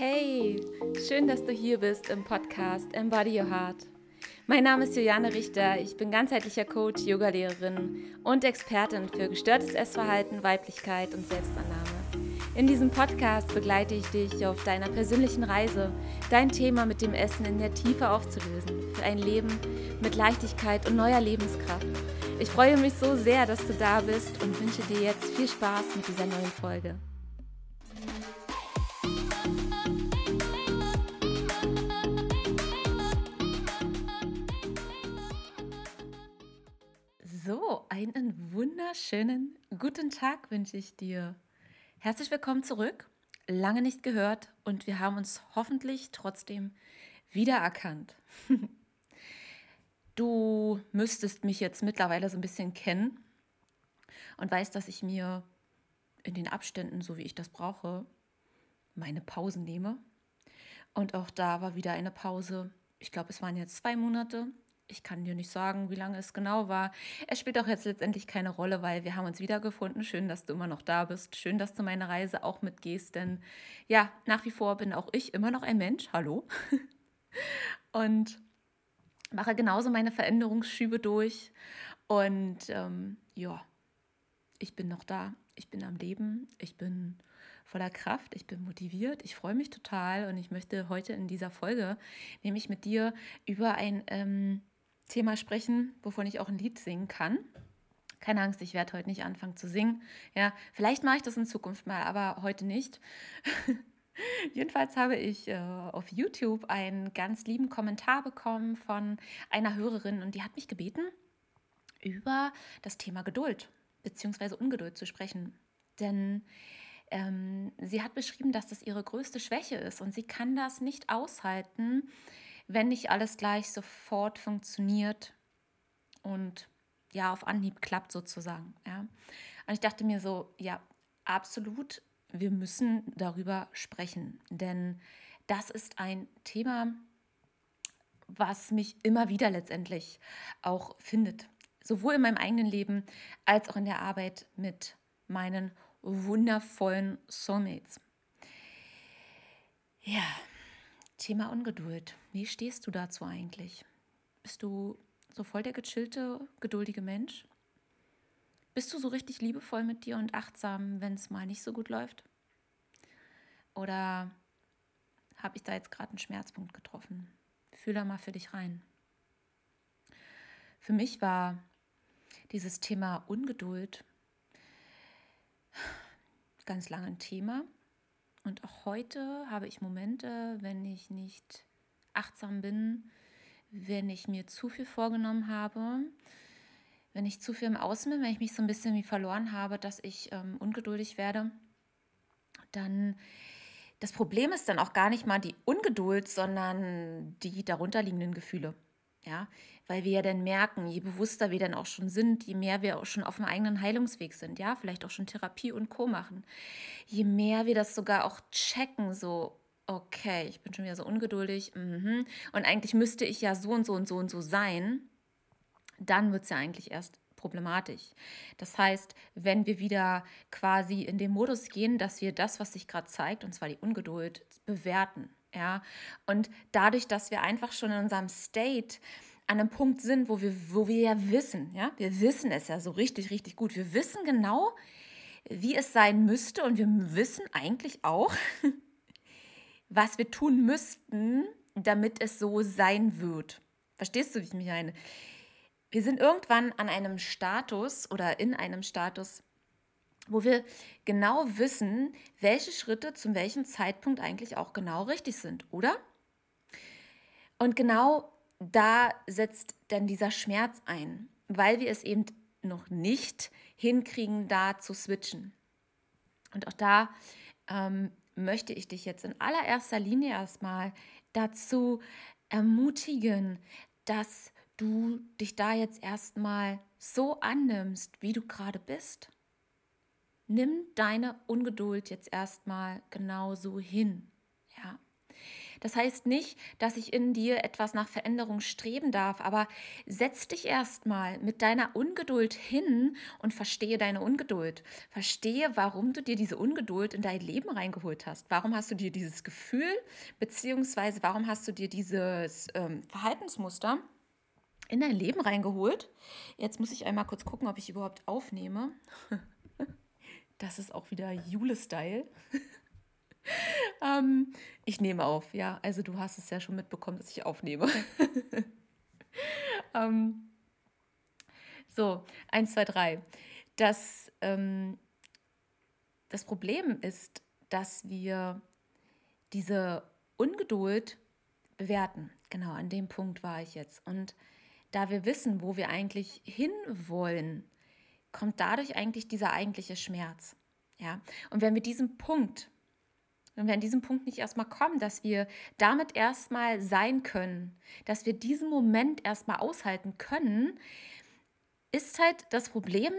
Hey, schön, dass du hier bist im Podcast Embody Your Heart. Mein Name ist Juliane Richter, ich bin ganzheitlicher Coach, Yogalehrerin und Expertin für gestörtes Essverhalten, Weiblichkeit und Selbstannahme. In diesem Podcast begleite ich dich auf deiner persönlichen Reise, dein Thema mit dem Essen in der Tiefe aufzulösen, für ein Leben mit Leichtigkeit und neuer Lebenskraft. Ich freue mich so sehr, dass du da bist und wünsche dir jetzt viel Spaß mit dieser neuen Folge. Wunderschönen guten Tag wünsche ich dir. Herzlich willkommen zurück. Lange nicht gehört und wir haben uns hoffentlich trotzdem wiedererkannt. Du müsstest mich jetzt mittlerweile so ein bisschen kennen und weißt, dass ich mir in den Abständen, so wie ich das brauche, meine Pausen nehme. Und auch da war wieder eine Pause. Ich glaube, es waren jetzt zwei Monate ich kann dir nicht sagen, wie lange es genau war. Es spielt auch jetzt letztendlich keine Rolle, weil wir haben uns wiedergefunden. Schön, dass du immer noch da bist. Schön, dass du meine Reise auch mitgehst. Denn ja, nach wie vor bin auch ich immer noch ein Mensch. Hallo. Und mache genauso meine Veränderungsschübe durch. Und ähm, ja, ich bin noch da. Ich bin am Leben. Ich bin voller Kraft, ich bin motiviert, ich freue mich total und ich möchte heute in dieser Folge nämlich mit dir über ein ähm, Thema sprechen, wovon ich auch ein Lied singen kann. Keine Angst, ich werde heute nicht anfangen zu singen. Ja, vielleicht mache ich das in Zukunft mal, aber heute nicht. Jedenfalls habe ich äh, auf YouTube einen ganz lieben Kommentar bekommen von einer Hörerin und die hat mich gebeten, über das Thema Geduld bzw. Ungeduld zu sprechen. Denn ähm, sie hat beschrieben, dass das ihre größte Schwäche ist und sie kann das nicht aushalten, wenn nicht alles gleich sofort funktioniert und ja, auf Anhieb klappt sozusagen. Ja. Und ich dachte mir so, ja, absolut, wir müssen darüber sprechen, denn das ist ein Thema, was mich immer wieder letztendlich auch findet. Sowohl in meinem eigenen Leben als auch in der Arbeit mit meinen wundervollen Soulmates. Ja, Thema Ungeduld. Wie stehst du dazu eigentlich? Bist du so voll der gechillte, geduldige Mensch? Bist du so richtig liebevoll mit dir und achtsam, wenn es mal nicht so gut läuft? Oder habe ich da jetzt gerade einen Schmerzpunkt getroffen? Fühl da mal für dich rein. Für mich war dieses Thema Ungeduld ganz lange ein Thema und auch heute habe ich Momente, wenn ich nicht achtsam bin, wenn ich mir zu viel vorgenommen habe, wenn ich zu viel im Außen bin, wenn ich mich so ein bisschen wie verloren habe, dass ich ähm, ungeduldig werde, dann das Problem ist dann auch gar nicht mal die Ungeduld, sondern die darunterliegenden Gefühle. Ja, weil wir ja dann merken, je bewusster wir dann auch schon sind, je mehr wir auch schon auf dem eigenen Heilungsweg sind, ja, vielleicht auch schon Therapie und Co. machen, je mehr wir das sogar auch checken, so, okay, ich bin schon wieder so ungeduldig, mhm. und eigentlich müsste ich ja so und so und so und so sein, dann wird es ja eigentlich erst problematisch. Das heißt, wenn wir wieder quasi in den Modus gehen, dass wir das, was sich gerade zeigt, und zwar die Ungeduld, bewerten, ja, und dadurch, dass wir einfach schon in unserem State an einem Punkt sind, wo wir, wo wir ja wissen, ja, wir wissen es ja so richtig, richtig gut. Wir wissen genau, wie es sein müsste und wir wissen eigentlich auch, was wir tun müssten, damit es so sein wird. Verstehst du, wie ich mich meine? Wir sind irgendwann an einem Status oder in einem Status, wo wir genau wissen, welche Schritte zum welchem Zeitpunkt eigentlich auch genau richtig sind, oder? Und genau da setzt dann dieser Schmerz ein, weil wir es eben noch nicht hinkriegen, da zu switchen. Und auch da ähm, möchte ich dich jetzt in allererster Linie erstmal dazu ermutigen, dass du dich da jetzt erstmal so annimmst, wie du gerade bist nimm deine Ungeduld jetzt erstmal genau so hin. Ja. Das heißt nicht, dass ich in dir etwas nach Veränderung streben darf, aber setz dich erstmal mit deiner Ungeduld hin und verstehe deine Ungeduld. Verstehe, warum du dir diese Ungeduld in dein Leben reingeholt hast. Warum hast du dir dieses Gefühl, beziehungsweise warum hast du dir dieses ähm, Verhaltensmuster in dein Leben reingeholt? Jetzt muss ich einmal kurz gucken, ob ich überhaupt aufnehme. Das ist auch wieder Jule-Style. ähm, ich nehme auf, ja. Also du hast es ja schon mitbekommen, dass ich aufnehme. ähm, so, eins, zwei, drei. Das, ähm, das Problem ist, dass wir diese Ungeduld bewerten. Genau, an dem Punkt war ich jetzt. Und da wir wissen, wo wir eigentlich hinwollen, kommt dadurch eigentlich dieser eigentliche Schmerz. Ja? Und wenn wir diesen Punkt wenn wir an diesem Punkt nicht erstmal kommen, dass wir damit erstmal sein können, dass wir diesen Moment erstmal aushalten können, ist halt das Problem,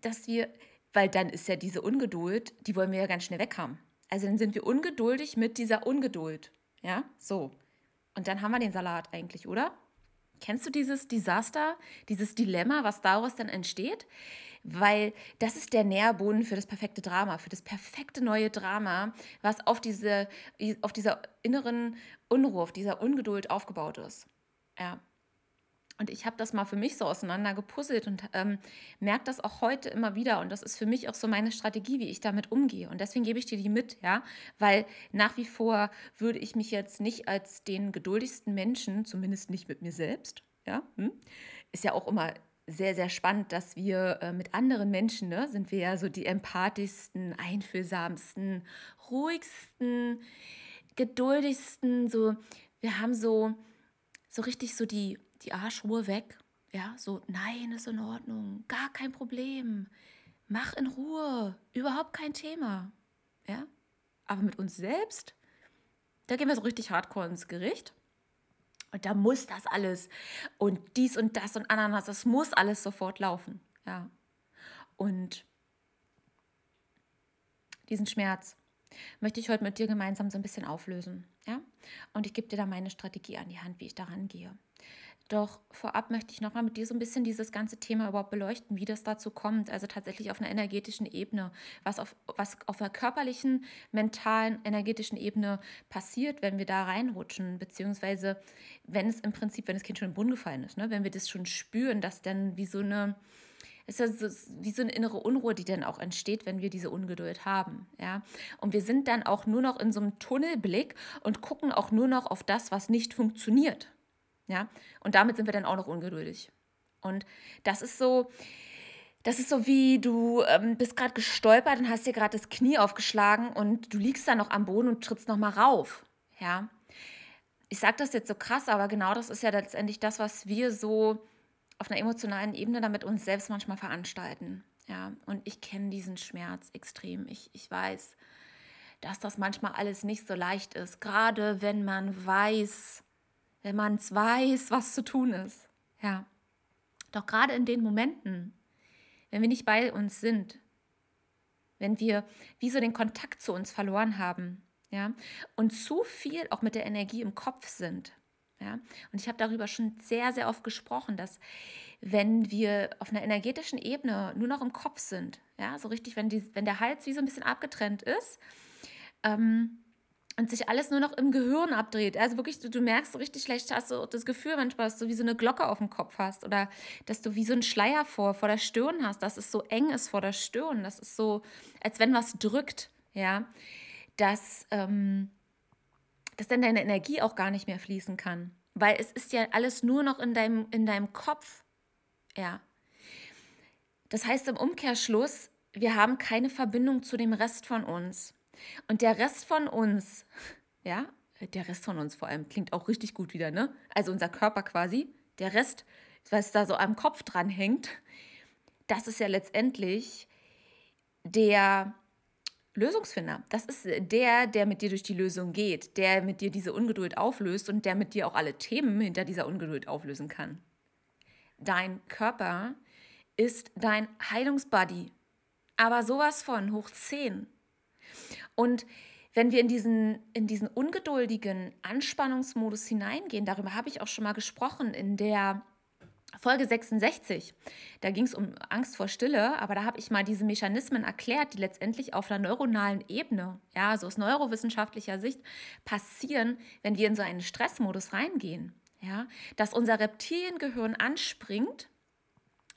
dass wir, weil dann ist ja diese Ungeduld, die wollen wir ja ganz schnell weg haben. Also dann sind wir ungeduldig mit dieser Ungeduld. Ja, so. Und dann haben wir den Salat eigentlich, oder? Kennst du dieses Desaster, dieses Dilemma, was daraus dann entsteht? weil das ist der Nährboden für das perfekte Drama, für das perfekte neue Drama, was auf, diese, auf dieser inneren Unruhe, auf dieser Ungeduld aufgebaut ist. Ja. Und ich habe das mal für mich so auseinander gepuzzelt und ähm, merke das auch heute immer wieder. Und das ist für mich auch so meine Strategie, wie ich damit umgehe. Und deswegen gebe ich dir die mit, ja, weil nach wie vor würde ich mich jetzt nicht als den geduldigsten Menschen, zumindest nicht mit mir selbst, ja, hm? ist ja auch immer sehr, sehr spannend, dass wir äh, mit anderen Menschen, ne, sind wir ja so die empathischsten, einfühlsamsten, ruhigsten, geduldigsten, so, wir haben so, so richtig so die, die Arschruhe weg. Ja, so, nein, ist in Ordnung, gar kein Problem, mach in Ruhe, überhaupt kein Thema. Ja, aber mit uns selbst, da gehen wir so richtig hardcore ins Gericht. Und da muss das alles und dies und das und Ananas, das muss alles sofort laufen. Ja. Und diesen Schmerz möchte ich heute mit dir gemeinsam so ein bisschen auflösen. Ja? Und ich gebe dir da meine Strategie an die Hand, wie ich daran gehe. Doch vorab möchte ich nochmal mit dir so ein bisschen dieses ganze Thema überhaupt beleuchten, wie das dazu kommt. Also tatsächlich auf einer energetischen Ebene, was auf, was auf einer körperlichen, mentalen, energetischen Ebene passiert, wenn wir da reinrutschen, beziehungsweise wenn es im Prinzip, wenn das Kind schon im Boden gefallen ist, ne? wenn wir das schon spüren, dass dann wie so eine, ist ja so, wie so eine innere Unruhe, die dann auch entsteht, wenn wir diese Ungeduld haben. Ja? Und wir sind dann auch nur noch in so einem Tunnelblick und gucken auch nur noch auf das, was nicht funktioniert. Ja? Und damit sind wir dann auch noch ungeduldig. Und das ist so, das ist so wie du ähm, bist gerade gestolpert und hast dir gerade das Knie aufgeschlagen und du liegst dann noch am Boden und trittst noch mal rauf. Ja? Ich sage das jetzt so krass, aber genau das ist ja letztendlich das, was wir so auf einer emotionalen Ebene damit uns selbst manchmal veranstalten. Ja, und ich kenne diesen Schmerz extrem. Ich, ich weiß, dass das manchmal alles nicht so leicht ist, gerade wenn man weiß, wenn man es weiß, was zu tun ist. Ja. Doch gerade in den Momenten, wenn wir nicht bei uns sind, wenn wir wie so den Kontakt zu uns verloren haben, ja, und zu viel auch mit der Energie im Kopf sind, ja, und ich habe darüber schon sehr, sehr oft gesprochen, dass wenn wir auf einer energetischen Ebene nur noch im Kopf sind, ja, so richtig, wenn, die, wenn der Hals wie so ein bisschen abgetrennt ist, ähm, und sich alles nur noch im Gehirn abdreht. Also wirklich, du, du merkst so richtig schlecht, hast du das Gefühl manchmal, dass du wie so eine Glocke auf dem Kopf hast oder dass du wie so einen Schleier vor, vor der Stirn hast, dass es so eng ist vor der Stirn, das ist so, als wenn was drückt, ja, dass, ähm, dass dann deine Energie auch gar nicht mehr fließen kann, weil es ist ja alles nur noch in deinem, in deinem Kopf, ja. Das heißt im Umkehrschluss, wir haben keine Verbindung zu dem Rest von uns. Und der Rest von uns, ja, der Rest von uns vor allem klingt auch richtig gut wieder, ne? Also unser Körper quasi, der Rest, was da so am Kopf dran hängt, das ist ja letztendlich der Lösungsfinder. Das ist der, der mit dir durch die Lösung geht, der mit dir diese Ungeduld auflöst und der mit dir auch alle Themen hinter dieser Ungeduld auflösen kann. Dein Körper ist dein Heilungsbuddy. Aber sowas von hoch 10. Und wenn wir in diesen, in diesen ungeduldigen Anspannungsmodus hineingehen, darüber habe ich auch schon mal gesprochen in der Folge 66, da ging es um Angst vor Stille, aber da habe ich mal diese Mechanismen erklärt, die letztendlich auf einer neuronalen Ebene, ja, also aus neurowissenschaftlicher Sicht passieren, wenn wir in so einen Stressmodus reingehen. Ja, dass unser Reptiliengehirn anspringt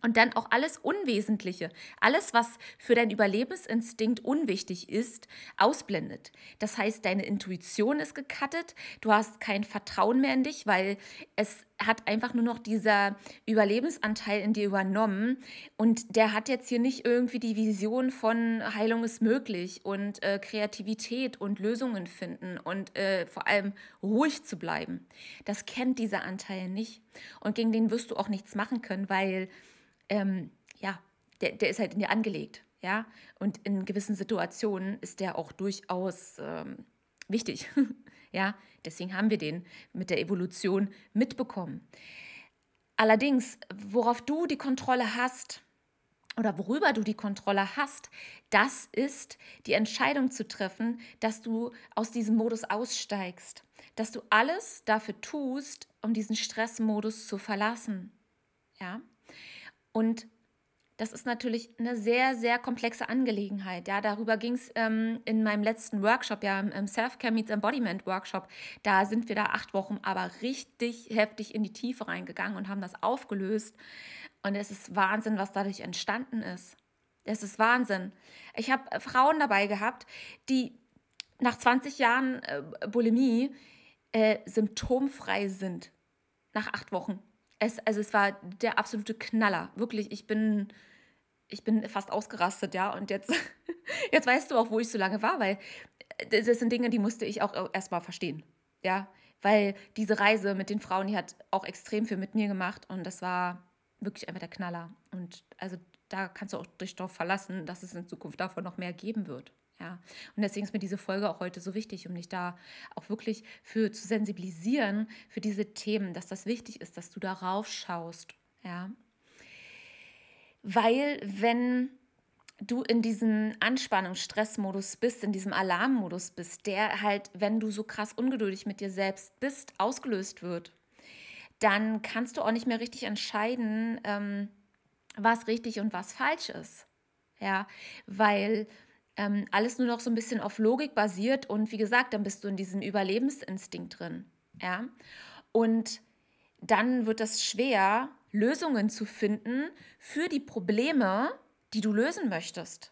und dann auch alles Unwesentliche, alles, was für deinen Überlebensinstinkt unwichtig ist, ausblendet. Das heißt, deine Intuition ist gekattet, du hast kein Vertrauen mehr in dich, weil es hat einfach nur noch dieser Überlebensanteil in dir übernommen und der hat jetzt hier nicht irgendwie die Vision von Heilung ist möglich und äh, Kreativität und Lösungen finden und äh, vor allem ruhig zu bleiben. Das kennt dieser Anteil nicht und gegen den wirst du auch nichts machen können, weil ähm, ja, der, der ist halt in dir angelegt. Ja, und in gewissen Situationen ist der auch durchaus ähm, wichtig. ja, deswegen haben wir den mit der Evolution mitbekommen. Allerdings, worauf du die Kontrolle hast oder worüber du die Kontrolle hast, das ist die Entscheidung zu treffen, dass du aus diesem Modus aussteigst, dass du alles dafür tust, um diesen Stressmodus zu verlassen. Ja? Und das ist natürlich eine sehr, sehr komplexe Angelegenheit. Ja, darüber ging es ähm, in meinem letzten Workshop, ja, im Self-Care Meets Embodiment Workshop. Da sind wir da acht Wochen aber richtig heftig in die Tiefe reingegangen und haben das aufgelöst. Und es ist Wahnsinn, was dadurch entstanden ist. Es ist Wahnsinn. Ich habe äh, Frauen dabei gehabt, die nach 20 Jahren äh, Bulimie äh, symptomfrei sind. Nach acht Wochen. Es, also es war der absolute Knaller. Wirklich, ich bin, ich bin fast ausgerastet, ja. Und jetzt, jetzt weißt du auch, wo ich so lange war, weil äh, das sind Dinge, die musste ich auch erstmal verstehen. Ja. Weil diese Reise mit den Frauen, die hat auch extrem viel mit mir gemacht und das war wirklich einfach der Knaller. Und also da kannst du auch dich darauf verlassen, dass es in Zukunft davon noch mehr geben wird. Ja, und deswegen ist mir diese Folge auch heute so wichtig, um dich da auch wirklich für zu sensibilisieren für diese Themen, dass das wichtig ist, dass du darauf schaust. Ja, weil wenn du in diesem Anspannungs-Stressmodus bist, in diesem Alarmmodus bist, der halt, wenn du so krass ungeduldig mit dir selbst bist, ausgelöst wird, dann kannst du auch nicht mehr richtig entscheiden, ähm, was richtig und was falsch ist. Ja, weil ähm, alles nur noch so ein bisschen auf Logik basiert und wie gesagt, dann bist du in diesem Überlebensinstinkt drin. Ja? Und dann wird es schwer, Lösungen zu finden für die Probleme, die du lösen möchtest.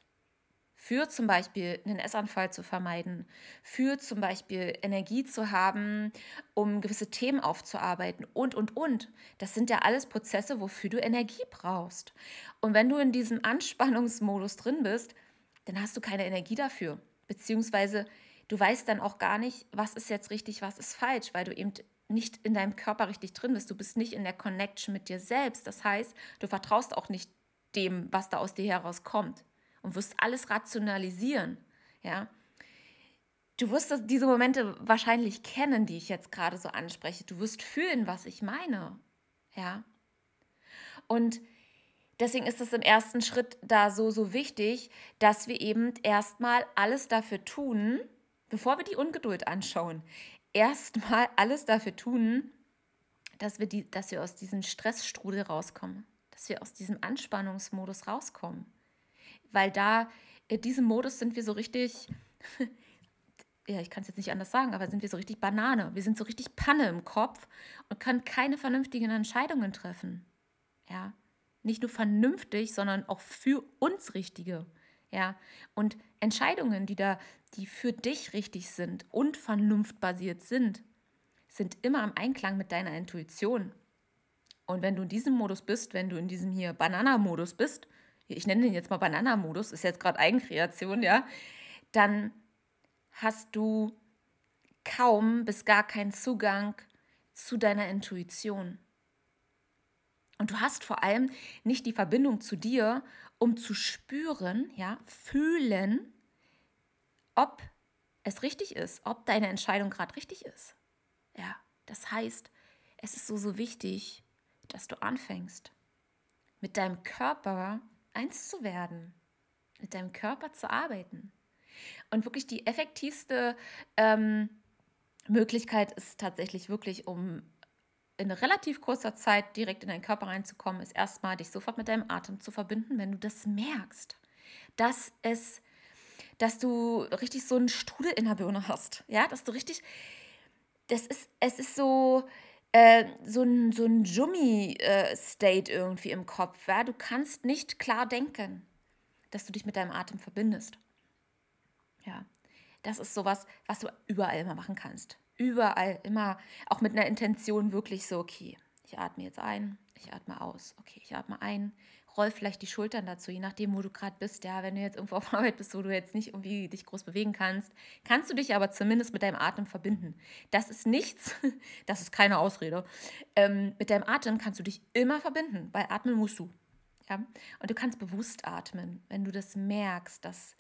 Für zum Beispiel einen Essanfall zu vermeiden, für zum Beispiel Energie zu haben, um gewisse Themen aufzuarbeiten und, und, und. Das sind ja alles Prozesse, wofür du Energie brauchst. Und wenn du in diesem Anspannungsmodus drin bist, dann hast du keine Energie dafür. Beziehungsweise du weißt dann auch gar nicht, was ist jetzt richtig, was ist falsch, weil du eben nicht in deinem Körper richtig drin bist. Du bist nicht in der Connection mit dir selbst. Das heißt, du vertraust auch nicht dem, was da aus dir herauskommt und wirst alles rationalisieren. Ja. Du wirst diese Momente wahrscheinlich kennen, die ich jetzt gerade so anspreche. Du wirst fühlen, was ich meine. Ja. Und Deswegen ist es im ersten Schritt da so, so wichtig, dass wir eben erstmal alles dafür tun, bevor wir die Ungeduld anschauen, erstmal alles dafür tun, dass wir, die, dass wir aus diesem Stressstrudel rauskommen, dass wir aus diesem Anspannungsmodus rauskommen. Weil da, in diesem Modus sind wir so richtig, ja, ich kann es jetzt nicht anders sagen, aber sind wir so richtig Banane. Wir sind so richtig Panne im Kopf und können keine vernünftigen Entscheidungen treffen. Ja, nicht nur vernünftig, sondern auch für uns richtige. Ja, und Entscheidungen, die da, die für dich richtig sind und vernunftbasiert sind, sind immer im Einklang mit deiner Intuition. Und wenn du in diesem Modus bist, wenn du in diesem hier Banana-Modus bist, ich nenne den jetzt mal Banana-Modus, ist jetzt gerade Eigenkreation, ja, dann hast du kaum bis gar keinen Zugang zu deiner Intuition. Und du hast vor allem nicht die Verbindung zu dir, um zu spüren, ja, fühlen, ob es richtig ist, ob deine Entscheidung gerade richtig ist. Ja, das heißt, es ist so, so wichtig, dass du anfängst, mit deinem Körper eins zu werden, mit deinem Körper zu arbeiten. Und wirklich die effektivste ähm, Möglichkeit ist tatsächlich wirklich, um in relativ kurzer Zeit direkt in deinen Körper reinzukommen, ist erstmal dich sofort mit deinem Atem zu verbinden, wenn du das merkst, dass es, dass du richtig so einen Strudel in der Birne hast, ja, dass du richtig, das ist, es ist so, äh, so ein, so ein Jummi-State äh, irgendwie im Kopf, ja, du kannst nicht klar denken, dass du dich mit deinem Atem verbindest, ja, das ist sowas, was du überall immer machen kannst überall immer auch mit einer Intention wirklich so, okay, ich atme jetzt ein, ich atme aus, okay, ich atme ein, roll vielleicht die Schultern dazu, je nachdem, wo du gerade bist. Ja, wenn du jetzt irgendwo auf Arbeit bist, wo du jetzt nicht irgendwie dich groß bewegen kannst, kannst du dich aber zumindest mit deinem Atem verbinden. Das ist nichts, das ist keine Ausrede. Ähm, mit deinem Atem kannst du dich immer verbinden, weil atmen musst du. Ja? Und du kannst bewusst atmen, wenn du das merkst, dass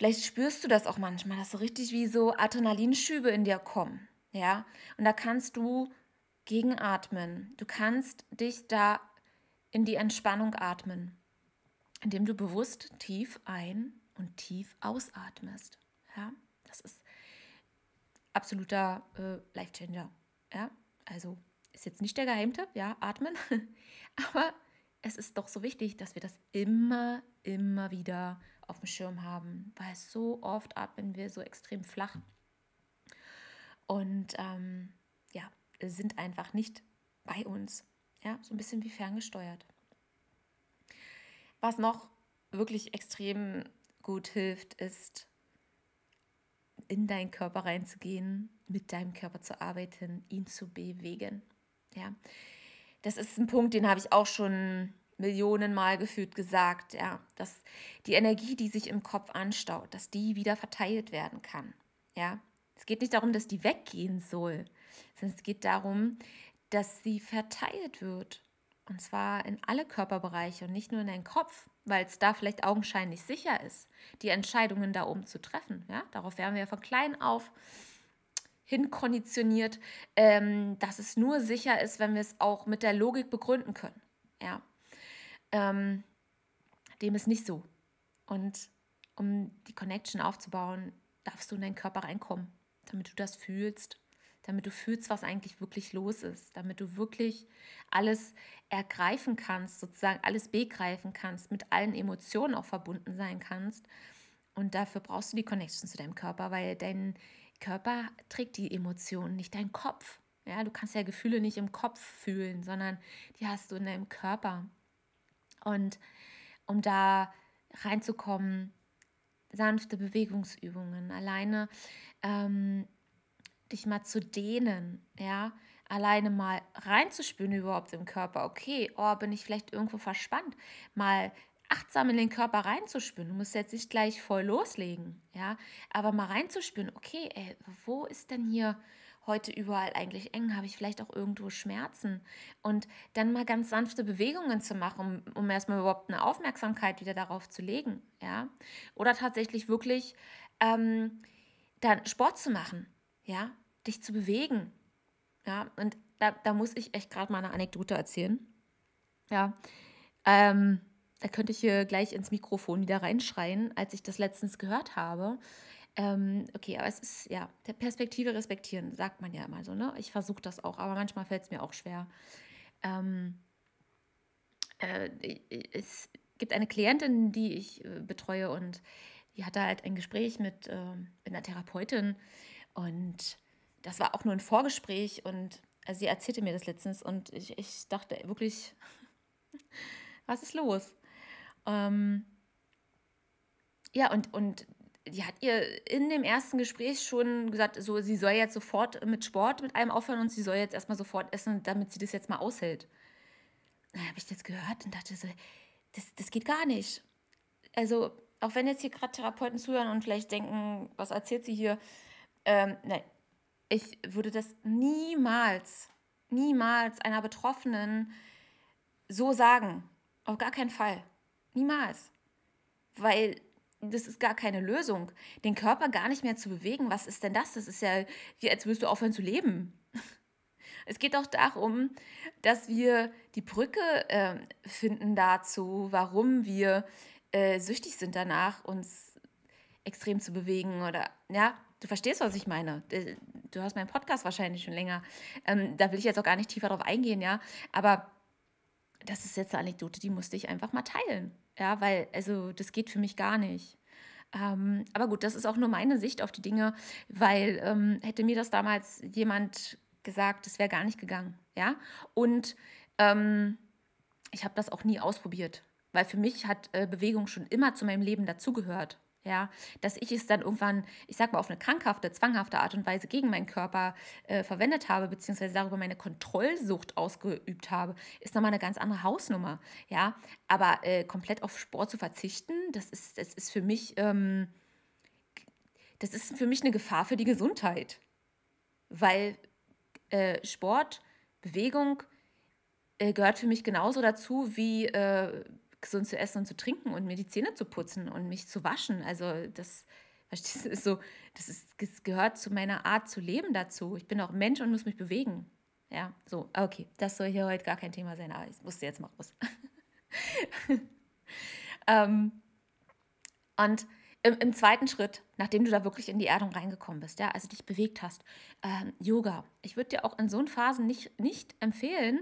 Vielleicht spürst du das auch manchmal, dass so richtig wie so Adrenalinschübe in dir kommen. Ja, und da kannst du gegenatmen. Du kannst dich da in die Entspannung atmen, indem du bewusst tief ein und tief ausatmest. Ja, das ist absoluter äh, Life-Changer. Ja, also ist jetzt nicht der Geheimtipp, ja, atmen, aber es ist doch so wichtig, dass wir das immer, immer wieder auf dem Schirm haben, weil so oft atmen wir so extrem flach und ähm, ja, sind einfach nicht bei uns. Ja, so ein bisschen wie ferngesteuert. Was noch wirklich extrem gut hilft, ist in deinen Körper reinzugehen, mit deinem Körper zu arbeiten, ihn zu bewegen. Ja, das ist ein Punkt, den habe ich auch schon Millionen Mal gefühlt gesagt, ja, dass die Energie, die sich im Kopf anstaut, dass die wieder verteilt werden kann. Ja, es geht nicht darum, dass die weggehen soll, sondern es geht darum, dass sie verteilt wird. Und zwar in alle Körperbereiche und nicht nur in deinen Kopf, weil es da vielleicht augenscheinlich sicher ist, die Entscheidungen da oben zu treffen. Ja, darauf werden wir von klein auf hinkonditioniert, ähm, dass es nur sicher ist, wenn wir es auch mit der Logik begründen können. Ja, ähm, dem ist nicht so. Und um die Connection aufzubauen, darfst du in deinen Körper reinkommen, damit du das fühlst, damit du fühlst, was eigentlich wirklich los ist, damit du wirklich alles ergreifen kannst, sozusagen alles begreifen kannst, mit allen Emotionen auch verbunden sein kannst. Und dafür brauchst du die Connection zu deinem Körper, weil dein Körper trägt die Emotionen, nicht dein Kopf. Ja, du kannst ja Gefühle nicht im Kopf fühlen, sondern die hast du in deinem Körper. Und um da reinzukommen, sanfte Bewegungsübungen, alleine ähm, dich mal zu dehnen, ja, alleine mal reinzuspüren überhaupt im Körper. Okay, oh, bin ich vielleicht irgendwo verspannt? Mal achtsam in den Körper reinzuspüren. Du musst jetzt nicht gleich voll loslegen, ja, aber mal reinzuspüren. Okay, ey, wo ist denn hier heute überall eigentlich eng? Habe ich vielleicht auch irgendwo Schmerzen? Und dann mal ganz sanfte Bewegungen zu machen, um, um erstmal überhaupt eine Aufmerksamkeit wieder darauf zu legen. Ja? Oder tatsächlich wirklich ähm, dann Sport zu machen, ja, dich zu bewegen. Ja, und da, da muss ich echt gerade mal eine Anekdote erzählen. Ja, ähm, da könnte ich hier gleich ins Mikrofon wieder reinschreien, als ich das letztens gehört habe. Ähm, okay, aber es ist, ja, der Perspektive respektieren, sagt man ja immer so, ne? Ich versuche das auch, aber manchmal fällt es mir auch schwer. Ähm, äh, es gibt eine Klientin, die ich äh, betreue und die hatte halt ein Gespräch mit, äh, mit einer Therapeutin und das war auch nur ein Vorgespräch und also sie erzählte mir das letztens und ich, ich dachte wirklich, was ist los? Ähm, ja, und, und die hat ihr in dem ersten Gespräch schon gesagt, so sie soll jetzt sofort mit Sport mit einem aufhören und sie soll jetzt erstmal sofort essen, damit sie das jetzt mal aushält. Dann habe ich das gehört und dachte so, das, das geht gar nicht. Also, auch wenn jetzt hier gerade Therapeuten zuhören und vielleicht denken, was erzählt sie hier? Ähm, nein, ich würde das niemals, niemals einer Betroffenen so sagen. Auf gar keinen Fall. Niemals. Weil das ist gar keine Lösung. Den Körper gar nicht mehr zu bewegen, was ist denn das? Das ist ja wie, als würdest du aufhören zu leben. Es geht auch darum, dass wir die Brücke äh, finden dazu, warum wir äh, süchtig sind danach, uns extrem zu bewegen oder ja, du verstehst, was ich meine. Du hast meinen Podcast wahrscheinlich schon länger. Ähm, da will ich jetzt auch gar nicht tiefer drauf eingehen, ja. Aber das ist jetzt eine Anekdote, die musste ich einfach mal teilen. Ja, weil, also, das geht für mich gar nicht. Ähm, aber gut, das ist auch nur meine Sicht auf die Dinge, weil ähm, hätte mir das damals jemand gesagt, das wäre gar nicht gegangen. Ja, und ähm, ich habe das auch nie ausprobiert, weil für mich hat äh, Bewegung schon immer zu meinem Leben dazugehört. Ja, dass ich es dann irgendwann, ich sag mal, auf eine krankhafte, zwanghafte Art und Weise gegen meinen Körper äh, verwendet habe, beziehungsweise darüber meine Kontrollsucht ausgeübt habe, ist nochmal eine ganz andere Hausnummer. Ja, aber äh, komplett auf Sport zu verzichten, das ist, das ist für mich, ähm, das ist für mich eine Gefahr für die Gesundheit. Weil äh, Sport, Bewegung äh, gehört für mich genauso dazu wie äh, gesund zu essen und zu trinken und mir die Zähne zu putzen und mich zu waschen. Also das, das ist so, das, ist, das gehört zu meiner Art zu leben dazu. Ich bin auch Mensch und muss mich bewegen. Ja, so, okay, das soll hier heute gar kein Thema sein, aber ich musste jetzt mal raus. ähm, und im, im, zweiten Schritt, nachdem du da wirklich in die Erdung reingekommen bist, ja, also dich bewegt hast, ähm, Yoga. Ich würde dir auch in so Phasen nicht, nicht empfehlen,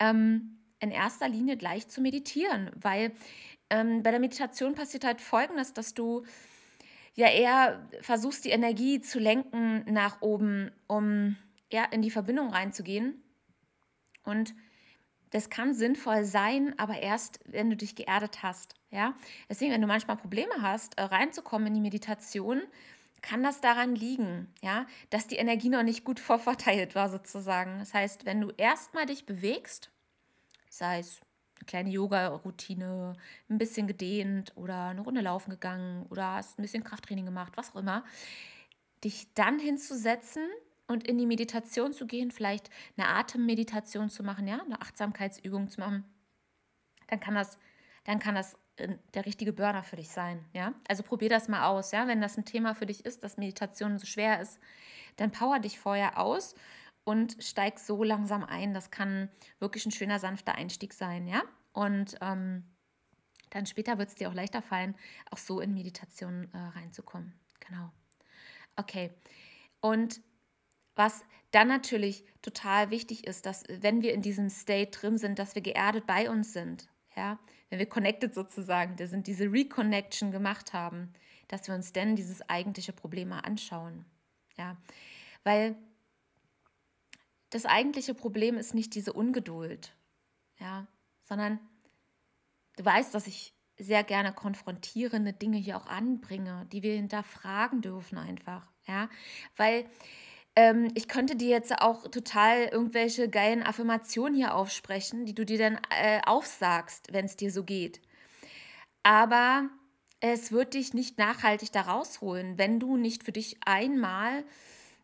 ähm, in erster Linie gleich zu meditieren, weil ähm, bei der Meditation passiert halt Folgendes, dass du ja eher versuchst, die Energie zu lenken nach oben, um ja, in die Verbindung reinzugehen. Und das kann sinnvoll sein, aber erst, wenn du dich geerdet hast. Ja? Deswegen, wenn du manchmal Probleme hast, äh, reinzukommen in die Meditation, kann das daran liegen, ja, dass die Energie noch nicht gut vorverteilt war, sozusagen. Das heißt, wenn du erstmal dich bewegst, sei es eine kleine Yoga-Routine, ein bisschen gedehnt oder eine Runde laufen gegangen oder hast ein bisschen Krafttraining gemacht, was auch immer, dich dann hinzusetzen und in die Meditation zu gehen, vielleicht eine Atemmeditation zu machen, ja, eine Achtsamkeitsübung zu machen, dann kann das, dann kann das äh, der richtige Burner für dich sein, ja. Also probier das mal aus, ja. Wenn das ein Thema für dich ist, dass Meditation so schwer ist, dann power dich vorher aus und steig so langsam ein. Das kann wirklich ein schöner, sanfter Einstieg sein, ja. Und ähm, dann später wird es dir auch leichter fallen, auch so in Meditation äh, reinzukommen. Genau. Okay. Und was dann natürlich total wichtig ist, dass wenn wir in diesem State drin sind, dass wir geerdet bei uns sind, ja, wenn wir connected sozusagen, das sind diese Reconnection gemacht haben, dass wir uns denn dieses eigentliche Problem mal anschauen, ja, weil das eigentliche Problem ist nicht diese Ungeduld, ja, sondern du weißt, dass ich sehr gerne konfrontierende Dinge hier auch anbringe, die wir hinterfragen dürfen einfach, ja, weil ähm, ich könnte dir jetzt auch total irgendwelche geilen Affirmationen hier aufsprechen, die du dir dann äh, aufsagst, wenn es dir so geht. Aber es wird dich nicht nachhaltig da rausholen, wenn du nicht für dich einmal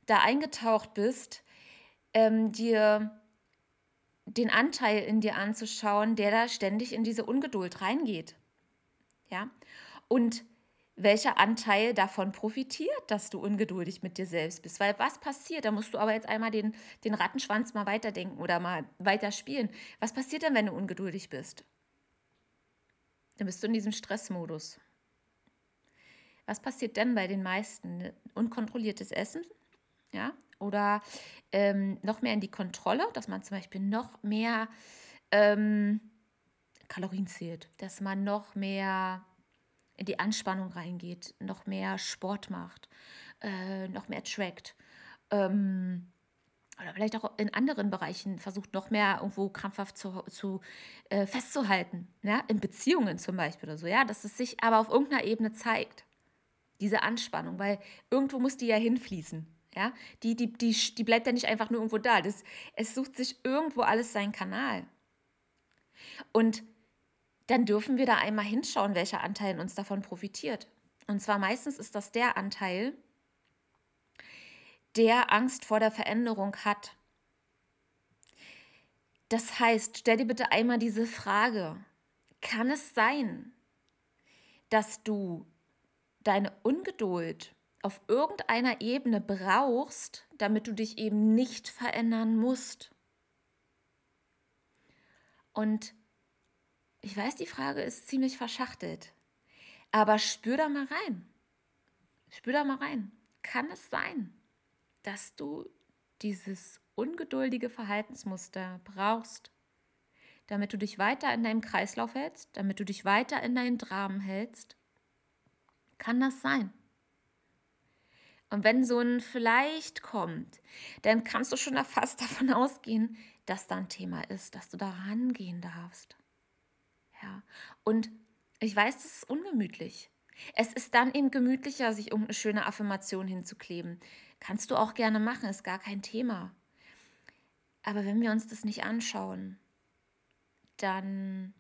da eingetaucht bist ähm, dir den Anteil in dir anzuschauen, der da ständig in diese Ungeduld reingeht. Ja? Und welcher Anteil davon profitiert, dass du ungeduldig mit dir selbst bist. Weil was passiert, da musst du aber jetzt einmal den, den Rattenschwanz mal weiterdenken oder mal weiter spielen. Was passiert denn, wenn du ungeduldig bist? Dann bist du in diesem Stressmodus. Was passiert denn bei den meisten? Unkontrolliertes Essen, ja, oder ähm, noch mehr in die Kontrolle, dass man zum Beispiel noch mehr ähm, Kalorien zählt, dass man noch mehr in die Anspannung reingeht, noch mehr Sport macht, äh, noch mehr trackt. Ähm, oder vielleicht auch in anderen Bereichen versucht, noch mehr irgendwo krampfhaft zu, zu äh, festzuhalten. Ja? In Beziehungen zum Beispiel oder so, ja, dass es sich aber auf irgendeiner Ebene zeigt. Diese Anspannung, weil irgendwo muss die ja hinfließen. Ja, die, die, die, die bleibt ja nicht einfach nur irgendwo da. Das, es sucht sich irgendwo alles seinen Kanal. Und dann dürfen wir da einmal hinschauen, welcher Anteil uns davon profitiert. Und zwar meistens ist das der Anteil, der Angst vor der Veränderung hat. Das heißt, stell dir bitte einmal diese Frage, kann es sein, dass du deine Ungeduld auf irgendeiner Ebene brauchst, damit du dich eben nicht verändern musst. Und ich weiß, die Frage ist ziemlich verschachtelt, aber spür da mal rein. spür da mal rein. Kann es sein, dass du dieses ungeduldige Verhaltensmuster brauchst, damit du dich weiter in deinem Kreislauf hältst, damit du dich weiter in deinen Dramen hältst? Kann das sein? Und wenn so ein vielleicht kommt, dann kannst du schon fast davon ausgehen, dass da ein Thema ist, dass du da rangehen darfst. Ja. Und ich weiß, das ist ungemütlich. Es ist dann eben gemütlicher, sich irgendeine schöne Affirmation hinzukleben. Kannst du auch gerne machen, ist gar kein Thema. Aber wenn wir uns das nicht anschauen, dann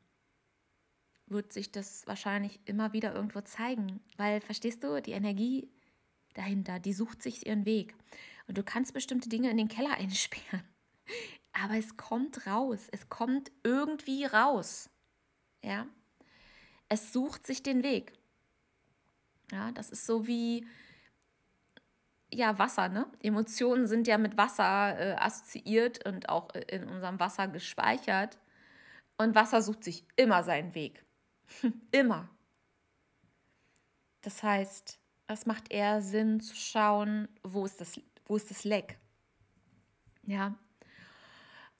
wird sich das wahrscheinlich immer wieder irgendwo zeigen. Weil, verstehst du, die Energie dahinter, die sucht sich ihren Weg. Und du kannst bestimmte Dinge in den Keller einsperren. Aber es kommt raus. Es kommt irgendwie raus. Ja? Es sucht sich den Weg. Ja, das ist so wie ja, Wasser, ne? Emotionen sind ja mit Wasser äh, assoziiert und auch äh, in unserem Wasser gespeichert. Und Wasser sucht sich immer seinen Weg. immer. Das heißt, es macht eher Sinn zu schauen, wo ist das, wo ist das Leck. Ja.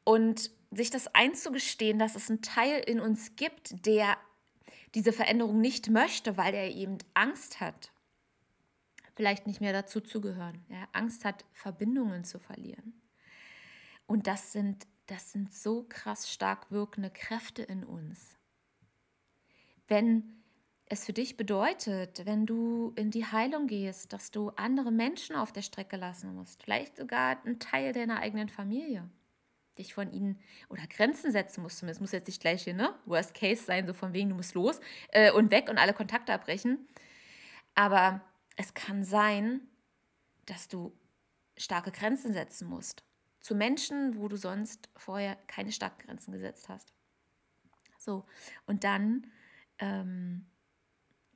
Und sich das einzugestehen, dass es einen Teil in uns gibt, der diese Veränderung nicht möchte, weil er eben Angst hat, vielleicht nicht mehr dazu zu gehören. Ja, Angst hat, Verbindungen zu verlieren. Und das sind, das sind so krass stark wirkende Kräfte in uns. Wenn es für dich bedeutet, wenn du in die Heilung gehst, dass du andere Menschen auf der Strecke lassen musst, vielleicht sogar einen Teil deiner eigenen Familie, dich von ihnen oder Grenzen setzen musst. Es muss jetzt nicht gleich hier, ne? Worst Case sein, so von wegen, du musst los äh, und weg und alle Kontakte abbrechen. Aber es kann sein, dass du starke Grenzen setzen musst. Zu Menschen, wo du sonst vorher keine starken Grenzen gesetzt hast. So, und dann ähm,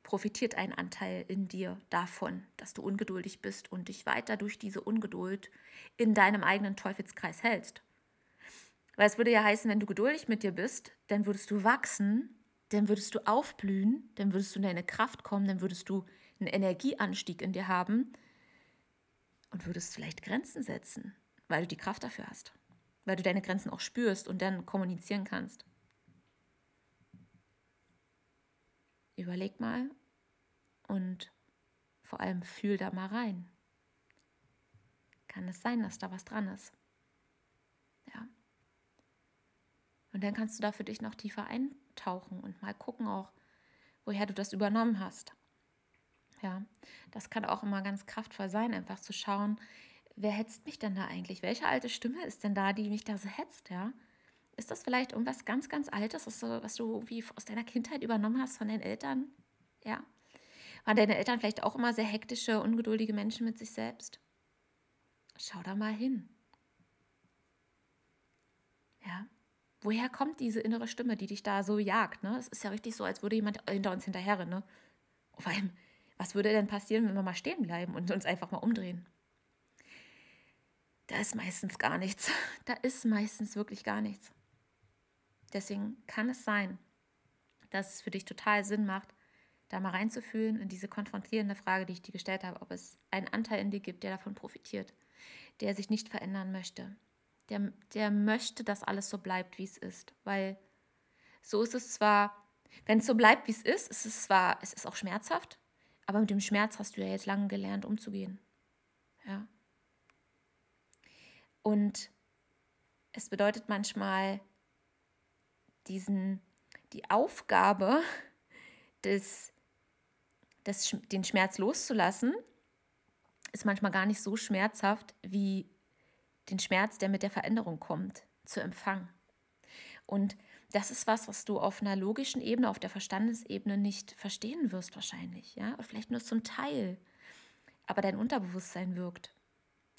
profitiert ein Anteil in dir davon, dass du ungeduldig bist und dich weiter durch diese Ungeduld in deinem eigenen Teufelskreis hältst. Weil es würde ja heißen, wenn du geduldig mit dir bist, dann würdest du wachsen, dann würdest du aufblühen, dann würdest du in deine Kraft kommen, dann würdest du einen Energieanstieg in dir haben und würdest vielleicht Grenzen setzen, weil du die Kraft dafür hast, weil du deine Grenzen auch spürst und dann kommunizieren kannst. Überleg mal und vor allem fühl da mal rein. Kann es sein, dass da was dran ist? Ja. Und dann kannst du da für dich noch tiefer eintauchen und mal gucken auch, woher du das übernommen hast. Ja, das kann auch immer ganz kraftvoll sein, einfach zu schauen, wer hetzt mich denn da eigentlich? Welche alte Stimme ist denn da, die mich da so hetzt, ja? Ist das vielleicht irgendwas ganz, ganz Altes, was, was du wie aus deiner Kindheit übernommen hast von deinen Eltern? Ja. Waren deine Eltern vielleicht auch immer sehr hektische, ungeduldige Menschen mit sich selbst? Schau da mal hin. Ja. Woher kommt diese innere Stimme, die dich da so jagt? Ne? Es ist ja richtig so, als würde jemand hinter uns hinterher. Ne? Vor allem, was würde denn passieren, wenn wir mal stehen bleiben und uns einfach mal umdrehen? Da ist meistens gar nichts. Da ist meistens wirklich gar nichts. Deswegen kann es sein, dass es für dich total Sinn macht, da mal reinzufühlen in diese konfrontierende Frage, die ich dir gestellt habe, ob es einen Anteil in dir gibt, der davon profitiert, der sich nicht verändern möchte, der, der möchte, dass alles so bleibt, wie es ist. Weil so ist es zwar, wenn es so bleibt, wie es ist, ist es zwar, es ist auch schmerzhaft, aber mit dem Schmerz hast du ja jetzt lange gelernt, umzugehen. Ja. Und es bedeutet manchmal diesen, die Aufgabe des, des, den Schmerz loszulassen, ist manchmal gar nicht so schmerzhaft wie den Schmerz, der mit der Veränderung kommt, zu empfangen. Und das ist was, was du auf einer logischen Ebene, auf der Verstandesebene nicht verstehen wirst wahrscheinlich, ja, oder vielleicht nur zum Teil. Aber dein Unterbewusstsein wirkt.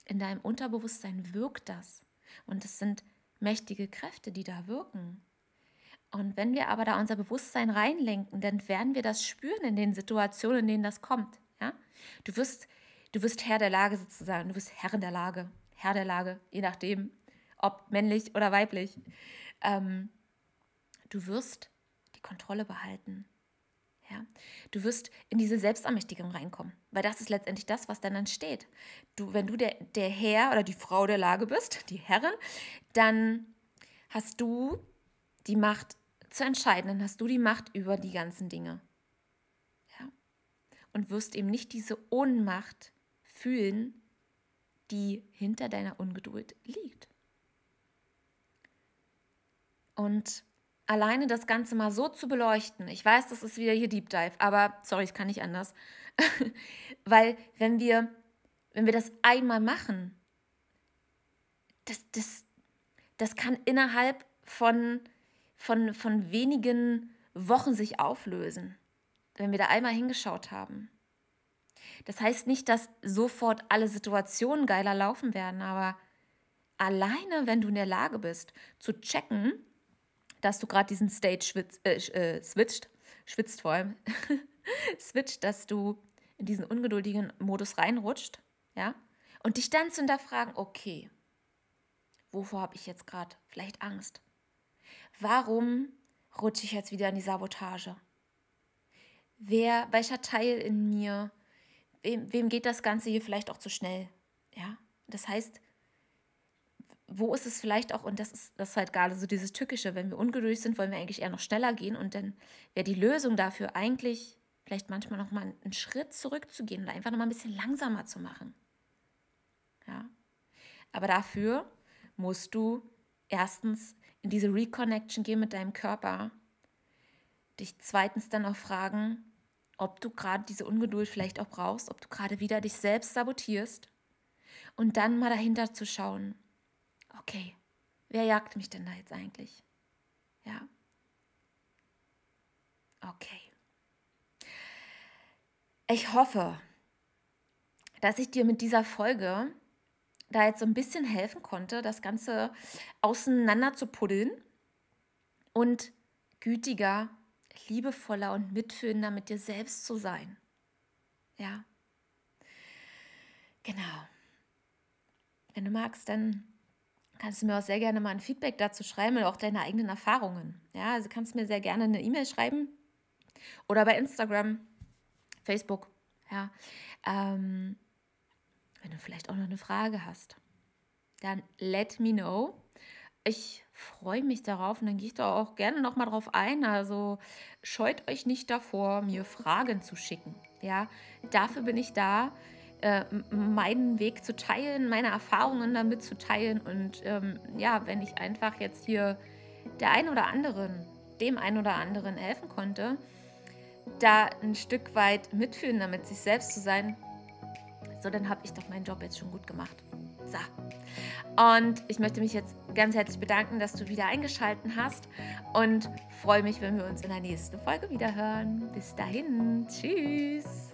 In deinem Unterbewusstsein wirkt das. Und es sind mächtige Kräfte, die da wirken. Und wenn wir aber da unser Bewusstsein reinlenken, dann werden wir das spüren in den Situationen, in denen das kommt. Ja? Du, wirst, du wirst Herr der Lage sozusagen, du wirst Herr der Lage. Herr der Lage, je nachdem, ob männlich oder weiblich. Ähm, du wirst die Kontrolle behalten. Ja? Du wirst in diese Selbstermächtigung reinkommen, weil das ist letztendlich das, was dann entsteht. Du, wenn du der, der Herr oder die Frau der Lage bist, die Herrin, dann hast du die Macht zu entscheiden, dann hast du die Macht über die ganzen Dinge. Ja? Und wirst eben nicht diese Ohnmacht fühlen, die hinter deiner Ungeduld liegt. Und alleine das Ganze mal so zu beleuchten, ich weiß, das ist wieder hier Deep Dive, aber sorry, ich kann nicht anders. Weil wenn wir, wenn wir das einmal machen, das, das, das kann innerhalb von, von, von wenigen Wochen sich auflösen, wenn wir da einmal hingeschaut haben. Das heißt nicht, dass sofort alle Situationen geiler laufen werden, aber alleine, wenn du in der Lage bist, zu checken, dass du gerade diesen Stage schwitzt, äh, äh, switcht, schwitzt vor allem, switcht, dass du in diesen ungeduldigen Modus reinrutscht, ja, und dich dann zu hinterfragen, okay, wovor habe ich jetzt gerade vielleicht Angst? Warum rutsche ich jetzt wieder in die Sabotage? Wer, welcher Teil in mir, wem, wem geht das Ganze hier vielleicht auch zu schnell? Ja, das heißt, wo ist es vielleicht auch, und das ist, das ist halt gerade so dieses Tückische, wenn wir ungeduldig sind, wollen wir eigentlich eher noch schneller gehen und dann wäre die Lösung dafür eigentlich vielleicht manchmal noch mal einen Schritt zurückzugehen oder einfach noch mal ein bisschen langsamer zu machen. Ja. Aber dafür musst du erstens in diese Reconnection gehen mit deinem Körper, dich zweitens dann auch fragen, ob du gerade diese Ungeduld vielleicht auch brauchst, ob du gerade wieder dich selbst sabotierst und dann mal dahinter zu schauen, okay, wer jagt mich denn da jetzt eigentlich? Ja. Okay. Ich hoffe, dass ich dir mit dieser Folge da jetzt so ein bisschen helfen konnte, das Ganze auseinander zu puddeln und gütiger, liebevoller und mitfühlender mit dir selbst zu sein. Ja. Genau. Wenn du magst, dann kannst du mir auch sehr gerne mal ein Feedback dazu schreiben oder auch deine eigenen Erfahrungen. Ja, also kannst du mir sehr gerne eine E-Mail schreiben oder bei Instagram, Facebook. Ja, ähm, wenn du vielleicht auch noch eine Frage hast, dann let me know. Ich freue mich darauf und dann gehe ich da auch gerne noch mal drauf ein. Also scheut euch nicht davor, mir Fragen zu schicken. Ja, dafür bin ich da äh, meinen Weg zu teilen, meine Erfahrungen damit zu teilen. Und ähm, ja, wenn ich einfach jetzt hier der ein oder anderen, dem einen oder anderen helfen konnte, da ein Stück weit mitfühlen, damit sich selbst zu sein, so dann habe ich doch meinen Job jetzt schon gut gemacht. So. Und ich möchte mich jetzt ganz herzlich bedanken, dass du wieder eingeschaltet hast und freue mich, wenn wir uns in der nächsten Folge wieder hören. Bis dahin, tschüss.